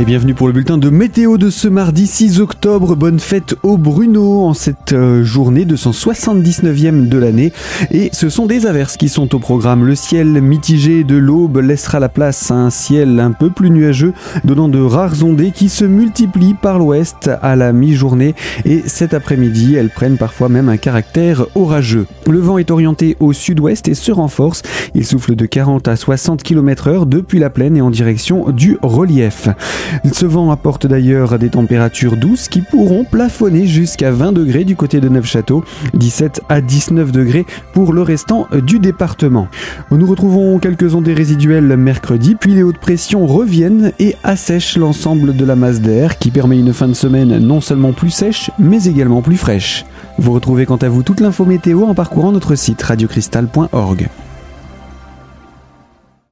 Et bienvenue pour le bulletin de météo de ce mardi 6 octobre. Bonne fête au Bruno en cette euh, journée 279e de l'année. Et ce sont des averses qui sont au programme. Le ciel mitigé de l'aube laissera la place à un ciel un peu plus nuageux, donnant de rares ondées qui se multiplient par l'ouest à la mi-journée. Et cet après-midi, elles prennent parfois même un caractère orageux. Le vent est orienté au sud-ouest et se renforce. Il souffle de 40 à 60 km heure depuis la plaine et en direction du relief. Ce vent apporte d'ailleurs des températures douces qui pourront plafonner jusqu'à 20 degrés du côté de Neufchâteau, 17 à 19 degrés pour le restant du département. Nous retrouvons quelques ondées résiduelles mercredi, puis les hautes pressions reviennent et assèchent l'ensemble de la masse d'air qui permet une fin de semaine non seulement plus sèche, mais également plus fraîche. Vous retrouvez quant à vous toute l'info météo en parcourant notre site radiocristal.org.